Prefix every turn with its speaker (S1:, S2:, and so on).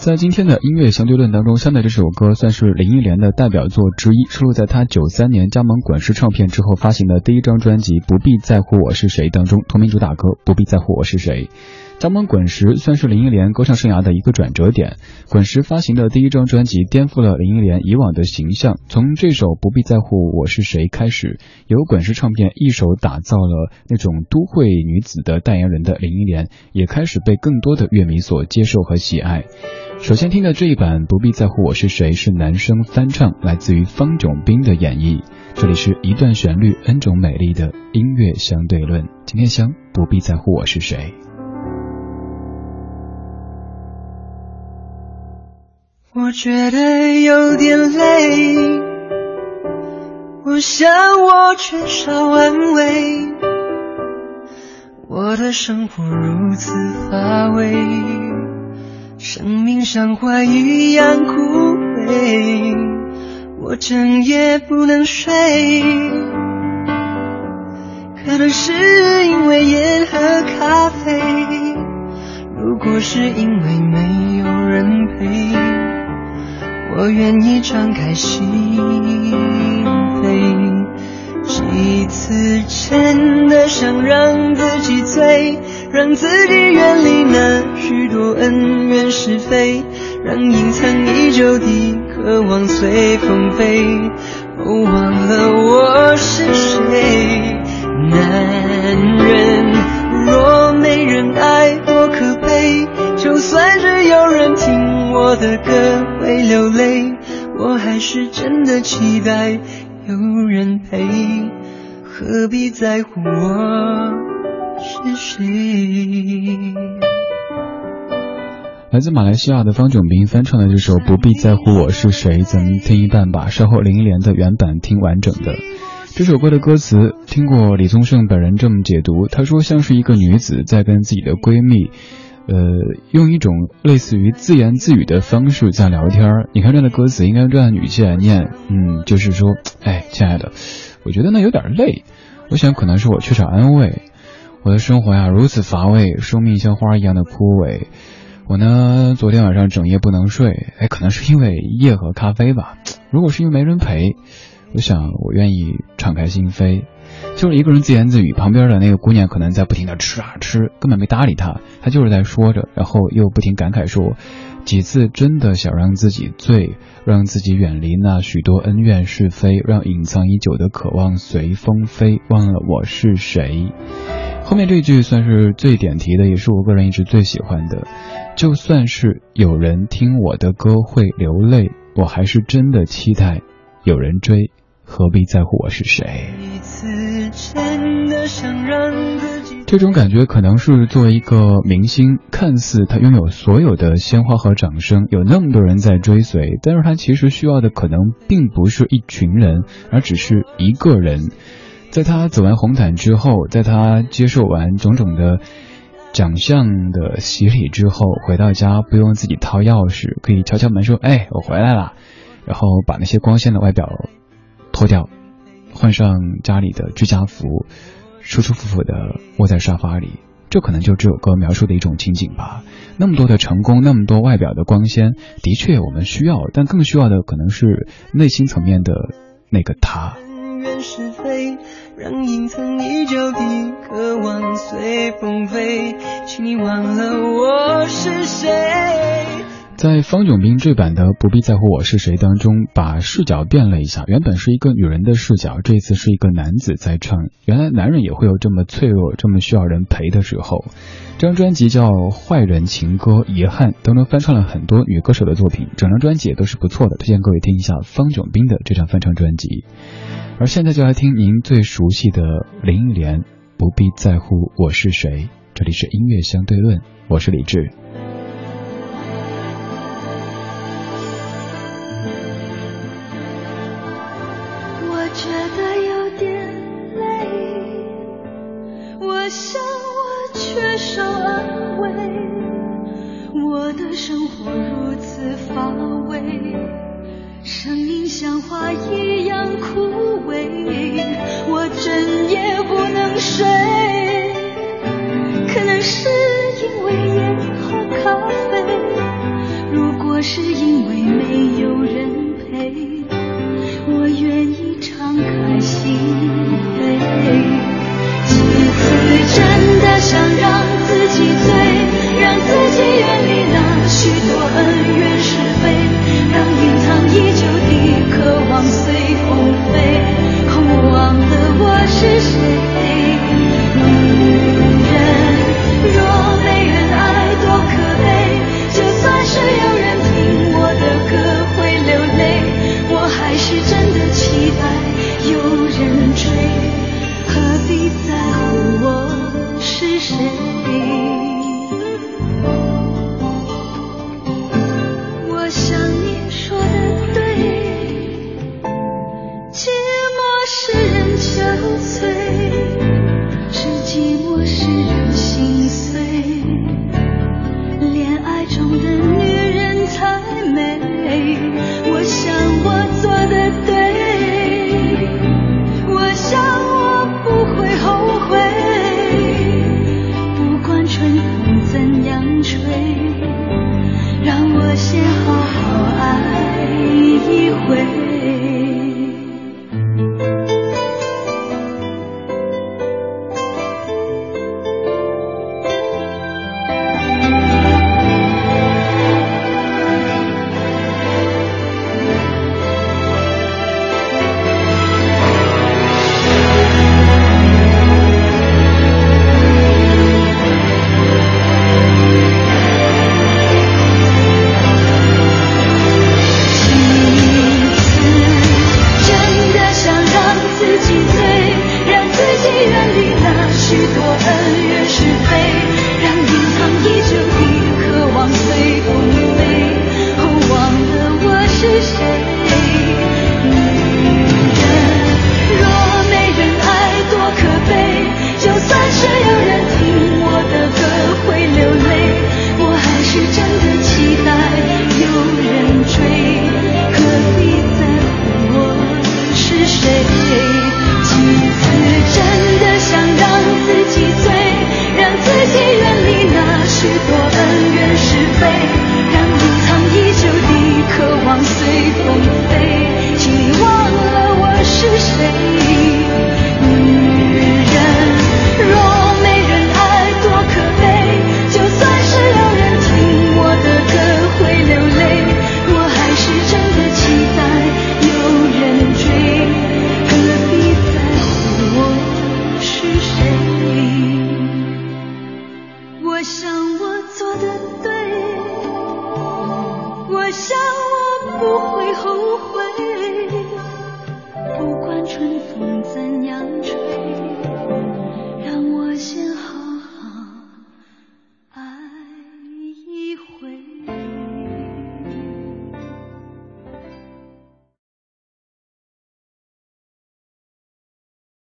S1: 在今天的音乐相对论当中，相对这首歌算是林忆莲的代表作之一，收录在她九三年加盟滚石唱片之后发行的第一张专辑《不必在乎我是谁》当中同名主打歌《不必在乎我是谁》。张邦滚石算是林忆莲歌唱生涯的一个转折点，滚石发行的第一张专辑颠覆了林忆莲以往的形象。从这首《不必在乎我是谁》开始，由滚石唱片一手打造了那种都会女子的代言人的林忆莲，也开始被更多的乐迷所接受和喜爱。首先听的这一版《不必在乎我是谁》是男生翻唱，来自于方炯斌的演绎。这里是一段旋律，N 种美丽的音乐相对论。今天香，不必在乎我是谁。
S2: 我觉得有点累，我想我缺少安慰，我的生活如此乏味，生命像花一样枯萎，我整夜不能睡，可能是因为烟和咖啡，如果是因为没有人陪。我愿意敞开心扉，几次真的想让自己醉，让自己远离那许多恩怨是非，让隐藏已久的渴望随风飞。哦，忘了我是谁，男人？若没人？爱，多可悲。就算的歌会流泪，我还是真的期待有人陪，何必在乎我是谁？
S1: 来自马来西亚的方炯斌翻唱的这首《不必在乎我是谁》，咱们听一半吧，稍后林忆莲的原版听完整的。这首歌的歌词听过李宗盛本人这么解读，他说像是一个女子在跟自己的闺蜜。呃，用一种类似于自言自语的方式在聊天儿。你看这样的歌词，应该用这样的语气来念，嗯，就是说，哎，亲爱的，我觉得那有点累，我想可能是我缺少安慰，我的生活呀如此乏味，生命像花一样的枯萎，我呢昨天晚上整夜不能睡，哎，可能是因为夜和咖啡吧。如果是因为没人陪，我想我愿意敞开心扉。就是一个人自言自语，旁边的那个姑娘可能在不停的吃啊吃，根本没搭理他，他就是在说着，然后又不停感慨说，几次真的想让自己醉，让自己远离那许多恩怨是非，让隐藏已久的渴望随风飞，忘了我是谁。后面这句算是最点题的，也是我个人一直最喜欢的。就算是有人听我的歌会流泪，我还是真的期待有人追。何必在乎我是谁？一次这种感觉可能是作为一个明星，看似他拥有所有的鲜花和掌声，有那么多人在追随，但是他其实需要的可能并不是一群人，而只是一个人。在他走完红毯之后，在他接受完种种的奖项的洗礼之后，回到家不用自己掏钥匙，可以敲敲门说：“哎，我回来了。”然后把那些光鲜的外表。脱掉，换上家里的居家服，舒舒服服的窝在沙发里，这可能就这首歌描述的一种情景吧。那么多的成功，那么多外表的光鲜，的确我们需要，但更需要的可能是内心层面的那个他。
S2: 是非，让隐藏已久的渴望随风飞，请你忘了我是谁。
S1: 在方炯斌这版的《不必在乎我是谁》当中，把视角变了一下，原本是一个女人的视角，这次是一个男子在唱。原来男人也会有这么脆弱、这么需要人陪的时候。这张专辑叫《坏人情歌遗憾》，当中翻唱了很多女歌手的作品，整张专辑也都是不错的，推荐各位听一下方炯斌的这张翻唱专辑。而现在就来听您最熟悉的林忆莲《不必在乎我是谁》，这里是音乐相对论，我是李志。
S3: 觉得有点累，
S4: 我想我缺少安慰，我的生活如此乏味，生命像花一样。吹，